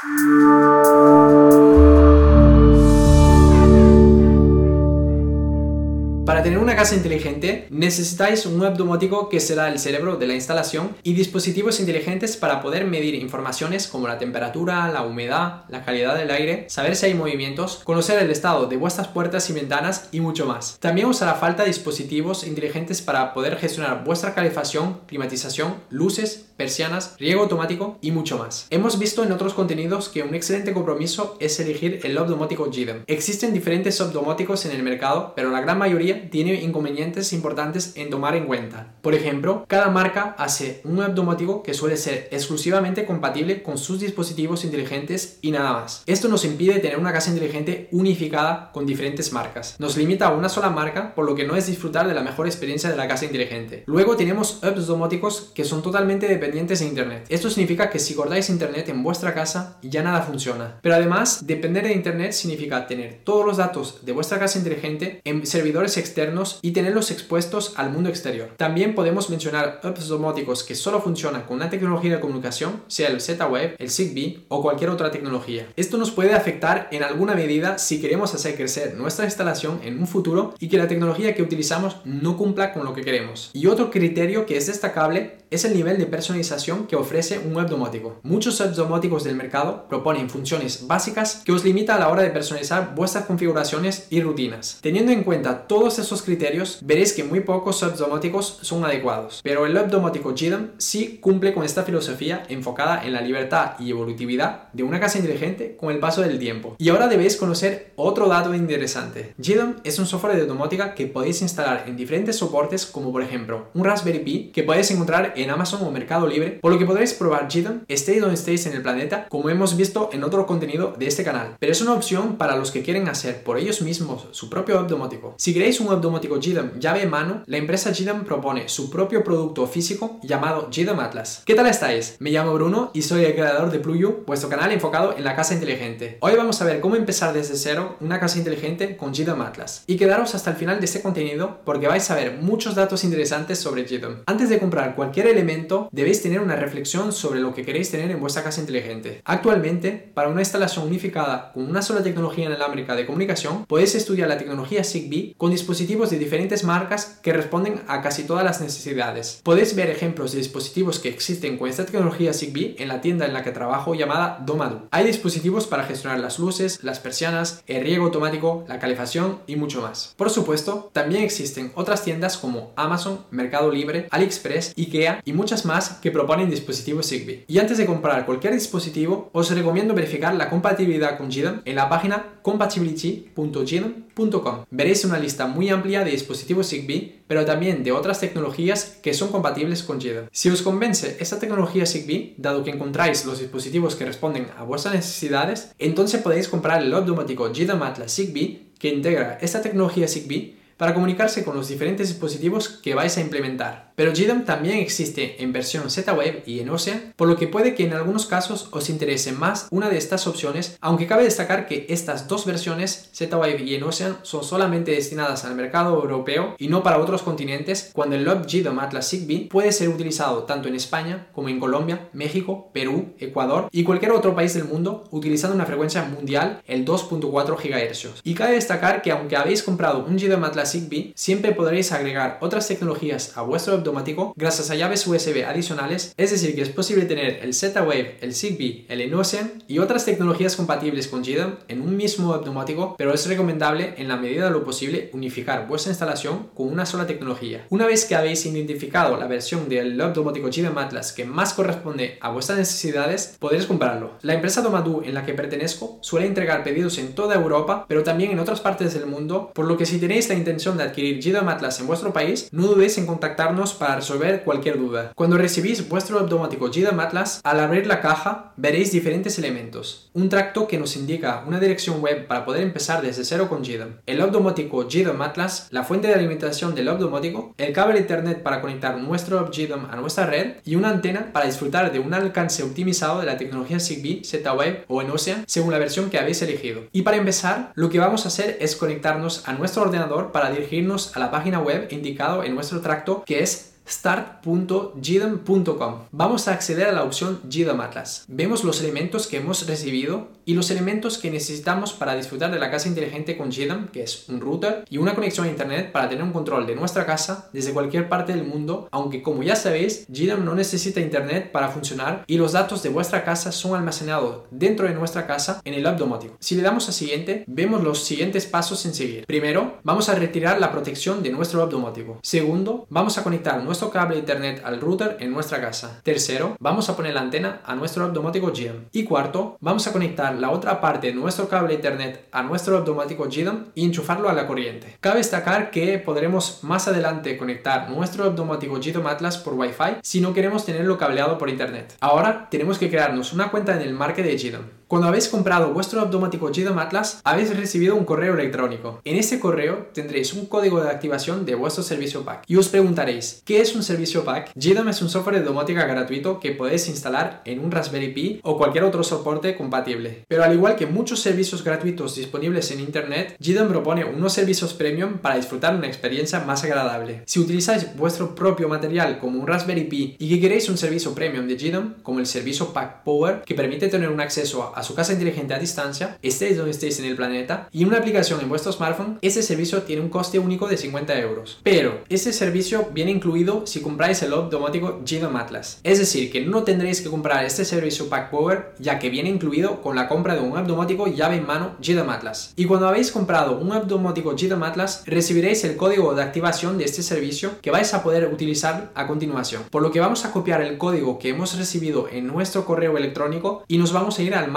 Para tener una casa inteligente necesitáis un web domótico que será el cerebro de la instalación y dispositivos inteligentes para poder medir informaciones como la temperatura, la humedad, la calidad del aire, saber si hay movimientos, conocer el estado de vuestras puertas y ventanas y mucho más. También os hará falta dispositivos inteligentes para poder gestionar vuestra calefacción, climatización, luces, persianas, riego automático y mucho más. Hemos visto en otros contenidos que un excelente compromiso es elegir el lob domótico GDEM. Existen diferentes lob domóticos en el mercado, pero la gran mayoría tiene inconvenientes importantes en tomar en cuenta. Por ejemplo, cada marca hace un web domótico que suele ser exclusivamente compatible con sus dispositivos inteligentes y nada más. Esto nos impide tener una casa inteligente unificada con diferentes marcas. Nos limita a una sola marca, por lo que no es disfrutar de la mejor experiencia de la casa inteligente. Luego tenemos webs domóticos que son totalmente dependientes de Internet. Esto significa que si cortáis Internet en vuestra casa ya nada funciona. Pero además, depender de Internet significa tener todos los datos de vuestra casa inteligente en servidores externos y tenerlos expuestos al mundo exterior. También podemos mencionar apps domóticos que solo funcionan con una tecnología de comunicación, sea el Z-Wave, el Zigbee o cualquier otra tecnología. Esto nos puede afectar en alguna medida si queremos hacer crecer nuestra instalación en un futuro y que la tecnología que utilizamos no cumpla con lo que queremos. Y otro criterio que es destacable es el nivel de personalización que ofrece un web domótico. Muchos webs domóticos del mercado proponen funciones básicas que os limita a la hora de personalizar vuestras configuraciones y rutinas. Teniendo en cuenta todos esos criterios, veréis que muy pocos webs domóticos son adecuados, pero el web domótico GDEM sí cumple con esta filosofía enfocada en la libertad y evolutividad de una casa inteligente con el paso del tiempo. Y ahora debéis conocer otro dato interesante. GDEM es un software de domótica que podéis instalar en diferentes soportes como por ejemplo un Raspberry Pi que podéis encontrar en Amazon o Mercado Libre, por lo que podréis probar GDEM estéis donde estéis en el planeta, como hemos visto en otro contenido de este canal. Pero es una opción para los que quieren hacer por ellos mismos su propio web domótico. Si queréis un web domótico GDEM llave en mano, la empresa GDEM propone su propio producto físico llamado GDEM Atlas. ¿Qué tal estáis? Me llamo Bruno y soy el creador de Pluyu, vuestro canal enfocado en la casa inteligente. Hoy vamos a ver cómo empezar desde cero una casa inteligente con GDEM Atlas. Y quedaros hasta el final de este contenido porque vais a ver muchos datos interesantes sobre GDEM. Antes de comprar cualquier elemento, debéis tener una reflexión sobre lo que queréis tener en vuestra casa inteligente. Actualmente, para una instalación unificada con una sola tecnología inalámbrica de comunicación, podéis estudiar la tecnología Zigbee con dispositivos de diferentes marcas que responden a casi todas las necesidades. Podéis ver ejemplos de dispositivos que existen con esta tecnología Zigbee en la tienda en la que trabajo llamada Domadu. Hay dispositivos para gestionar las luces, las persianas, el riego automático, la calefacción y mucho más. Por supuesto, también existen otras tiendas como Amazon, Mercado Libre, AliExpress, IKEA y muchas más que proponen dispositivos Zigbee. Y antes de comprar cualquier dispositivo, os recomiendo verificar la compatibilidad con GDEM en la página compatibility.gdem.com. Veréis una lista muy amplia de dispositivos Zigbee, pero también de otras tecnologías que son compatibles con GDEM. Si os convence esta tecnología Zigbee, dado que encontráis los dispositivos que responden a vuestras necesidades, entonces podéis comprar el automático GDEM Atlas Zigbee que integra esta tecnología Zigbee para comunicarse con los diferentes dispositivos que vais a implementar. Pero GDEM también existe en versión Z-Wave y en Ocean, por lo que puede que en algunos casos os interese más una de estas opciones, aunque cabe destacar que estas dos versiones, Z-Wave y en Ocean, son solamente destinadas al mercado europeo y no para otros continentes, cuando el Log GDEM Atlas Zigbee puede ser utilizado tanto en España como en Colombia, México, Perú, Ecuador y cualquier otro país del mundo utilizando una frecuencia mundial, el 2.4 GHz. Y cabe destacar que aunque habéis comprado un GDEM Atlas Zigbee, siempre podréis agregar otras tecnologías a vuestro automático gracias a llaves USB adicionales, es decir que es posible tener el Z-Wave, el Zigbee, el Enocean y otras tecnologías compatibles con GDEM en un mismo automático, pero es recomendable en la medida de lo posible unificar vuestra instalación con una sola tecnología. Una vez que habéis identificado la versión del automático GDEM Atlas que más corresponde a vuestras necesidades, podréis comprarlo. La empresa Domadu en la que pertenezco suele entregar pedidos en toda Europa, pero también en otras partes del mundo, por lo que si tenéis la intención de adquirir GDEM Atlas en vuestro país, no dudéis en contactarnos para resolver cualquier duda. Cuando recibís vuestro automático GDEM Atlas, al abrir la caja veréis diferentes elementos. Un tracto que nos indica una dirección web para poder empezar desde cero con GDEM. El automático GDEM Atlas, la fuente de alimentación del automático, el cable Ethernet para conectar nuestro GDEM a nuestra red y una antena para disfrutar de un alcance optimizado de la tecnología Zigbee, Z-Wave o en Ocean según la versión que habéis elegido. Y para empezar, lo que vamos a hacer es conectarnos a nuestro ordenador para dirigirnos a la página web indicado en nuestro tracto que es start.gdom.com. Vamos a acceder a la opción GDOM Atlas. Vemos los elementos que hemos recibido y los elementos que necesitamos para disfrutar de la casa inteligente con GDOM, que es un router y una conexión a internet para tener un control de nuestra casa desde cualquier parte del mundo, aunque como ya sabéis, GDOM no necesita internet para funcionar y los datos de vuestra casa son almacenados dentro de nuestra casa en el hub domótico. Si le damos a siguiente, vemos los siguientes pasos en seguir. Primero, vamos a retirar la protección de nuestro hub domótico. Segundo, vamos a conectar nuestro cable de internet al router en nuestra casa. Tercero, vamos a poner la antena a nuestro hub domótico GDOM. Y cuarto, vamos a conectar la otra parte de nuestro cable internet a nuestro hub domótico GDOM y enchufarlo a la corriente. Cabe destacar que podremos más adelante conectar nuestro hub domótico GDOM Atlas por Wi-Fi si no queremos tenerlo cableado por internet. Ahora tenemos que crearnos una cuenta en el market de GDOM. Cuando habéis comprado vuestro automático GDOM Atlas, habéis recibido un correo electrónico. En ese correo tendréis un código de activación de vuestro servicio pack. Y os preguntaréis, ¿qué es un servicio pack? GDOM es un software de domótica gratuito que podéis instalar en un Raspberry Pi o cualquier otro soporte compatible. Pero al igual que muchos servicios gratuitos disponibles en Internet, GDOM propone unos servicios premium para disfrutar una experiencia más agradable. Si utilizáis vuestro propio material como un Raspberry Pi y que queréis un servicio premium de GDOM, como el servicio Pack Power, que permite tener un acceso a a su casa inteligente a distancia, estéis donde estéis en el planeta, y una aplicación en vuestro smartphone, ese servicio tiene un coste único de 50 euros. Pero ese servicio viene incluido si compráis el hub domótico GDOM Atlas. Es decir, que no tendréis que comprar este servicio Pack Power, ya que viene incluido con la compra de un domótico llave en mano GDOM Atlas. Y cuando habéis comprado un hub domótico GDOM Atlas, recibiréis el código de activación de este servicio que vais a poder utilizar a continuación. Por lo que vamos a copiar el código que hemos recibido en nuestro correo electrónico y nos vamos a ir al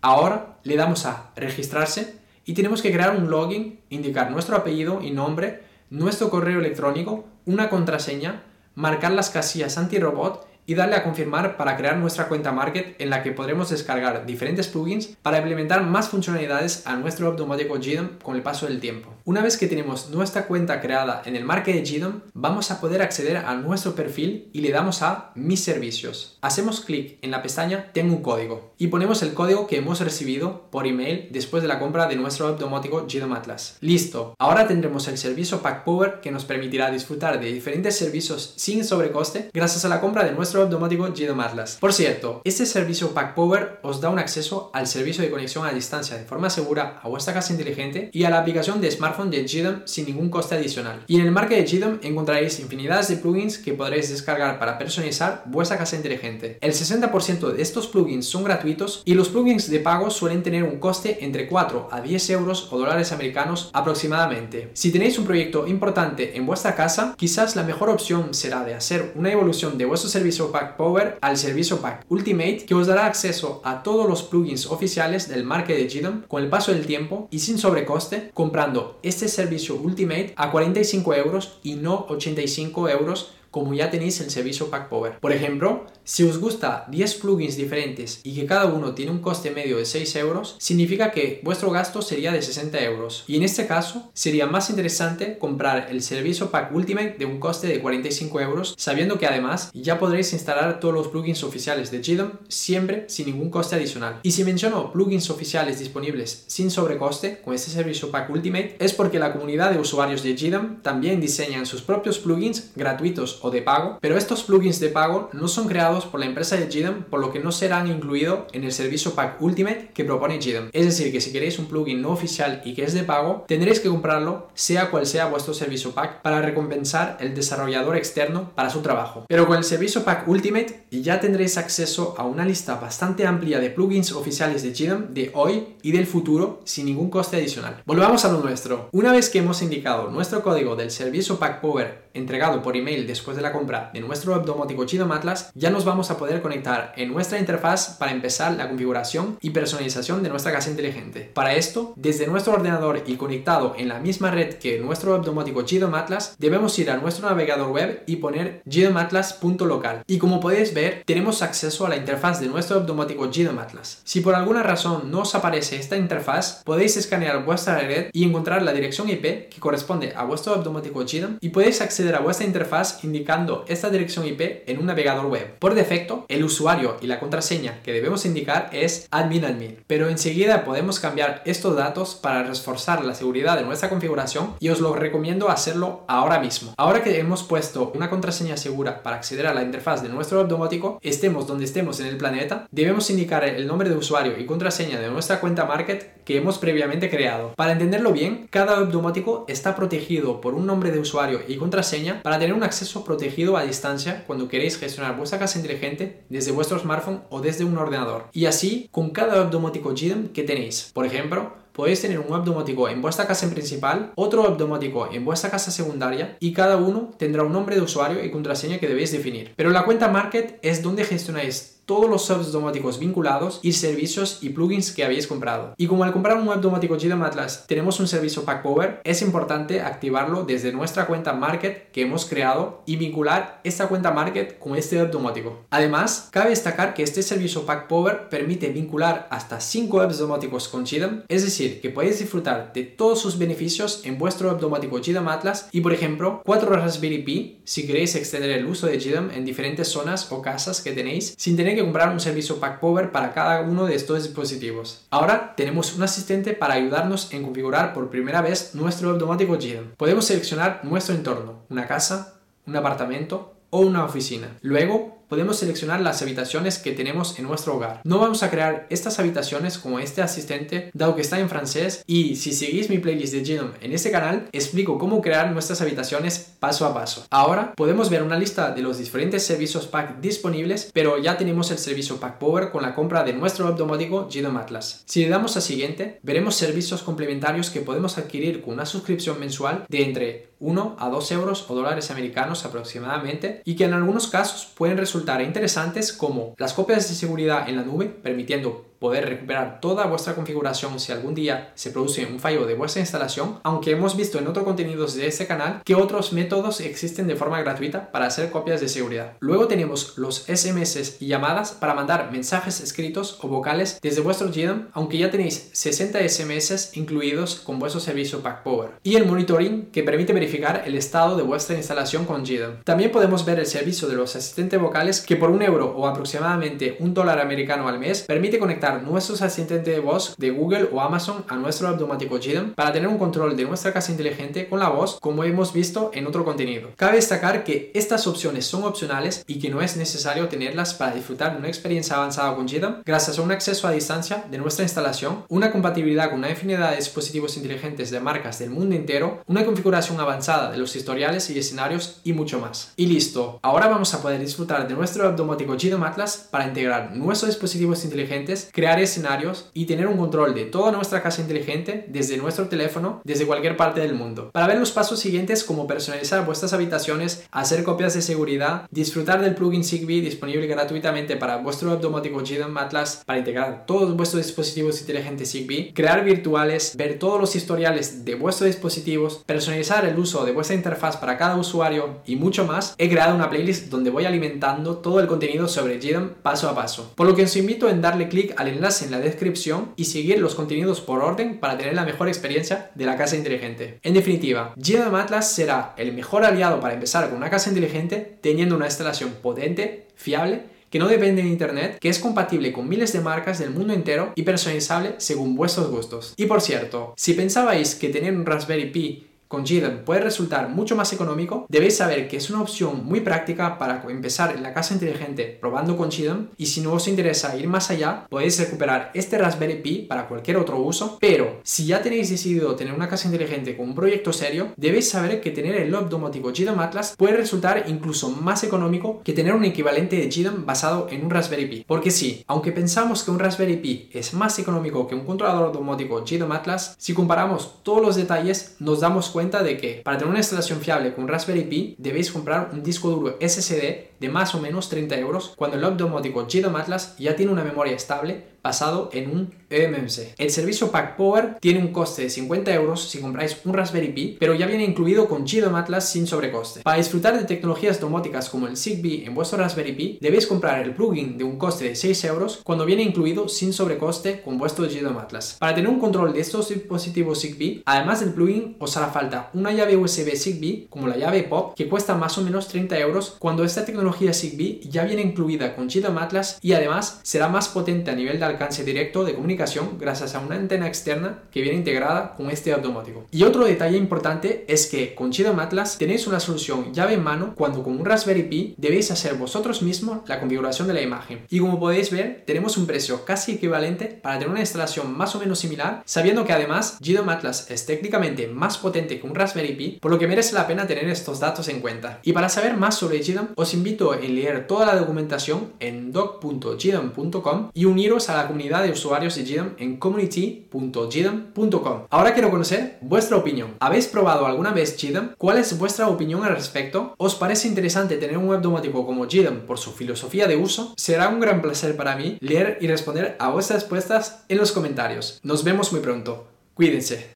Ahora le damos a registrarse y tenemos que crear un login, indicar nuestro apellido y nombre, nuestro correo electrónico, una contraseña, marcar las casillas anti-robot y darle a confirmar para crear nuestra cuenta Market en la que podremos descargar diferentes plugins para implementar más funcionalidades a nuestro automático GDOM con el paso del tiempo. Una vez que tenemos nuestra cuenta creada en el Market de GDOM, vamos a poder acceder a nuestro perfil y le damos a Mis servicios. Hacemos clic en la pestaña Tengo un código y ponemos el código que hemos recibido por email después de la compra de nuestro automático GDOM Atlas. Listo, ahora tendremos el servicio Pack Power que nos permitirá disfrutar de diferentes servicios sin sobrecoste gracias a la compra de nuestro automático GDOM Atlas. Por cierto, este servicio Pack Power os da un acceso al servicio de conexión a distancia de forma segura a vuestra casa inteligente y a la aplicación de smartphone de GDOM sin ningún coste adicional. Y en el market de GDOM encontraréis infinidades de plugins que podréis descargar para personalizar vuestra casa inteligente. El 60% de estos plugins son gratuitos y los plugins de pago suelen tener un coste entre 4 a 10 euros o dólares americanos aproximadamente. Si tenéis un proyecto importante en vuestra casa, quizás la mejor opción será de hacer una evolución de vuestro servicio Pack Power al servicio Pack Ultimate que os dará acceso a todos los plugins oficiales del market de GDOM con el paso del tiempo y sin sobrecoste comprando este servicio Ultimate a 45 euros y no 85 euros como ya tenéis el servicio Pack Power. Por ejemplo, si os gusta 10 plugins diferentes y que cada uno tiene un coste medio de 6 euros, significa que vuestro gasto sería de 60 euros. Y en este caso, sería más interesante comprar el servicio Pack Ultimate de un coste de 45 euros, sabiendo que además ya podréis instalar todos los plugins oficiales de GDOM siempre sin ningún coste adicional. Y si menciono plugins oficiales disponibles sin sobrecoste con este servicio Pack Ultimate, es porque la comunidad de usuarios de GDOM también diseñan sus propios plugins gratuitos o de pago, pero estos plugins de pago no son creados por la empresa de GDOM, por lo que no serán incluidos en el servicio Pack Ultimate que propone GDOM. Es decir, que si queréis un plugin no oficial y que es de pago, tendréis que comprarlo sea cual sea vuestro servicio Pack para recompensar el desarrollador externo para su trabajo. Pero con el servicio Pack Ultimate ya tendréis acceso a una lista bastante amplia de plugins oficiales de GDOM de hoy y del futuro sin ningún coste adicional. Volvamos a lo nuestro. Una vez que hemos indicado nuestro código del servicio Pack Power entregado por email después de la compra de nuestro domótico GDOM Atlas, ya nos vamos a poder conectar en nuestra interfaz para empezar la configuración y personalización de nuestra casa inteligente. Para esto, desde nuestro ordenador y conectado en la misma red que nuestro web domótico GDOM Atlas, debemos ir a nuestro navegador web y poner gdomatlas.local. Y como podéis ver, tenemos acceso a la interfaz de nuestro web domótico GDOM Atlas. Si por alguna razón no os aparece esta interfaz, podéis escanear vuestra red y encontrar la dirección IP que corresponde a vuestro web domótico GDOM y podéis acceder a vuestra interfaz indicando indicando esta dirección IP en un navegador web. Por defecto, el usuario y la contraseña que debemos indicar es admin admin, pero enseguida podemos cambiar estos datos para reforzar la seguridad de nuestra configuración y os lo recomiendo hacerlo ahora mismo. Ahora que hemos puesto una contraseña segura para acceder a la interfaz de nuestro web domótico, estemos donde estemos en el planeta, debemos indicar el nombre de usuario y contraseña de nuestra cuenta Market que hemos previamente creado. Para entenderlo bien, cada web domótico está protegido por un nombre de usuario y contraseña para tener un acceso protegido a distancia cuando queréis gestionar vuestra casa inteligente desde vuestro smartphone o desde un ordenador. Y así con cada web domótico que tenéis. Por ejemplo, podéis tener un web en vuestra casa principal, otro web en vuestra casa secundaria y cada uno tendrá un nombre de usuario y contraseña que debéis definir. Pero la cuenta Market es donde gestionáis todos los subs domóticos vinculados y servicios y plugins que habéis comprado. Y como al comprar un web domótico GDM Atlas tenemos un servicio Pack Power, es importante activarlo desde nuestra cuenta Market que hemos creado y vincular esta cuenta Market con este web domótico. Además, cabe destacar que este servicio Pack Power permite vincular hasta 5 webs domóticos con GDM, es decir, que podéis disfrutar de todos sus beneficios en vuestro web domótico GDM Atlas y, por ejemplo, 4 Raspberry Pi si queréis extender el uso de GDM en diferentes zonas o casas que tenéis sin tener que comprar un servicio Pack Power para cada uno de estos dispositivos. Ahora tenemos un asistente para ayudarnos en configurar por primera vez nuestro automático GM. Podemos seleccionar nuestro entorno, una casa, un apartamento o una oficina. Luego podemos seleccionar las habitaciones que tenemos en nuestro hogar. No vamos a crear estas habitaciones como este asistente, dado que está en francés, y si seguís mi playlist de Genome en este canal, explico cómo crear nuestras habitaciones paso a paso. Ahora podemos ver una lista de los diferentes servicios Pack disponibles, pero ya tenemos el servicio Pack Power con la compra de nuestro web domótico Genome Atlas. Si le damos a siguiente, veremos servicios complementarios que podemos adquirir con una suscripción mensual de entre 1 a 2 euros o dólares americanos aproximadamente y que en algunos casos pueden resultar interesantes como las copias de seguridad en la nube, permitiendo poder recuperar toda vuestra configuración si algún día se produce un fallo de vuestra instalación, aunque hemos visto en otros contenidos de este canal que otros métodos existen de forma gratuita para hacer copias de seguridad. Luego tenemos los SMS y llamadas para mandar mensajes escritos o vocales desde vuestro GDM, aunque ya tenéis 60 SMS incluidos con vuestro servicio Pack Power. Y el monitoring que permite verificar el estado de vuestra instalación con GDM. También podemos ver el servicio de los asistentes vocales que por un euro o aproximadamente un dólar americano al mes permite conectar nuestros asistentes de voz de Google o Amazon a nuestro automático GDM para tener un control de nuestra casa inteligente con la voz como hemos visto en otro contenido. Cabe destacar que estas opciones son opcionales y que no es necesario tenerlas para disfrutar de una experiencia avanzada con GDM gracias a un acceso a distancia de nuestra instalación, una compatibilidad con una infinidad de dispositivos inteligentes de marcas del mundo entero, una configuración avanzada de los historiales y escenarios y mucho más. Y listo, ahora vamos a poder disfrutar de nuestro automático GDM Atlas para integrar nuestros dispositivos inteligentes crear escenarios y tener un control de toda nuestra casa inteligente desde nuestro teléfono, desde cualquier parte del mundo. Para ver los pasos siguientes como personalizar vuestras habitaciones, hacer copias de seguridad, disfrutar del plugin Zigbee disponible gratuitamente para vuestro web domótico Atlas para integrar todos vuestros dispositivos inteligentes Zigbee, crear virtuales, ver todos los historiales de vuestros dispositivos, personalizar el uso de vuestra interfaz para cada usuario y mucho más, he creado una playlist donde voy alimentando todo el contenido sobre GDM paso a paso. Por lo que os invito en darle clic al enlace en la descripción y seguir los contenidos por orden para tener la mejor experiencia de la casa inteligente. En definitiva, GDM Atlas será el mejor aliado para empezar con una casa inteligente teniendo una instalación potente, fiable, que no depende de internet, que es compatible con miles de marcas del mundo entero y personalizable según vuestros gustos. Y por cierto, si pensabais que tener un Raspberry Pi con GDEM puede resultar mucho más económico, debéis saber que es una opción muy práctica para empezar en la casa inteligente probando con GDEM y si no os interesa ir más allá, podéis recuperar este Raspberry Pi para cualquier otro uso, pero si ya tenéis decidido tener una casa inteligente con un proyecto serio, debéis saber que tener el loop domótico GDEM Atlas puede resultar incluso más económico que tener un equivalente de GDEM basado en un Raspberry Pi. Porque sí, aunque pensamos que un Raspberry Pi es más económico que un controlador domótico GDEM Atlas, si comparamos todos los detalles nos damos cuenta de que para tener una instalación fiable con Raspberry Pi debéis comprar un disco duro SSD de más o menos 30 euros cuando el web domótico GDOM Atlas ya tiene una memoria estable basado en un eMMC. El servicio Pack Power tiene un coste de 50 euros si compráis un Raspberry Pi, pero ya viene incluido con GDOM Atlas sin sobrecoste. Para disfrutar de tecnologías domóticas como el Zigbee en vuestro Raspberry Pi, debéis comprar el plugin de un coste de 6 euros cuando viene incluido sin sobrecoste con vuestro GDOM Atlas. Para tener un control de estos dispositivos Zigbee, además del plugin, os hará falta una llave USB Zigbee como la llave POP que cuesta más o menos 30 euros cuando esta tecnología Zigbee ya viene incluida con GDOM Atlas y además será más potente a nivel de alcance directo de comunicación gracias a una antena externa que viene integrada con este automático. Y otro detalle importante es que con GDOM Atlas tenéis una solución llave en mano cuando con un Raspberry Pi debéis hacer vosotros mismos la configuración de la imagen. Y como podéis ver, tenemos un precio casi equivalente para tener una instalación más o menos similar, sabiendo que además GDOM Atlas es técnicamente más potente que un Raspberry Pi, por lo que merece la pena tener estos datos en cuenta. Y para saber más sobre GDOM, os invito a leer toda la documentación en doc.gdom.com y uniros a la comunidad de usuarios de GDOM en community.gdom.com. Ahora quiero conocer vuestra opinión. ¿Habéis probado alguna vez GDOM? ¿Cuál es vuestra opinión al respecto? ¿Os parece interesante tener un web domótico como GDOM por su filosofía de uso? Será un gran placer para mí leer y responder a vuestras respuestas en los comentarios. Nos vemos muy pronto. Cuídense.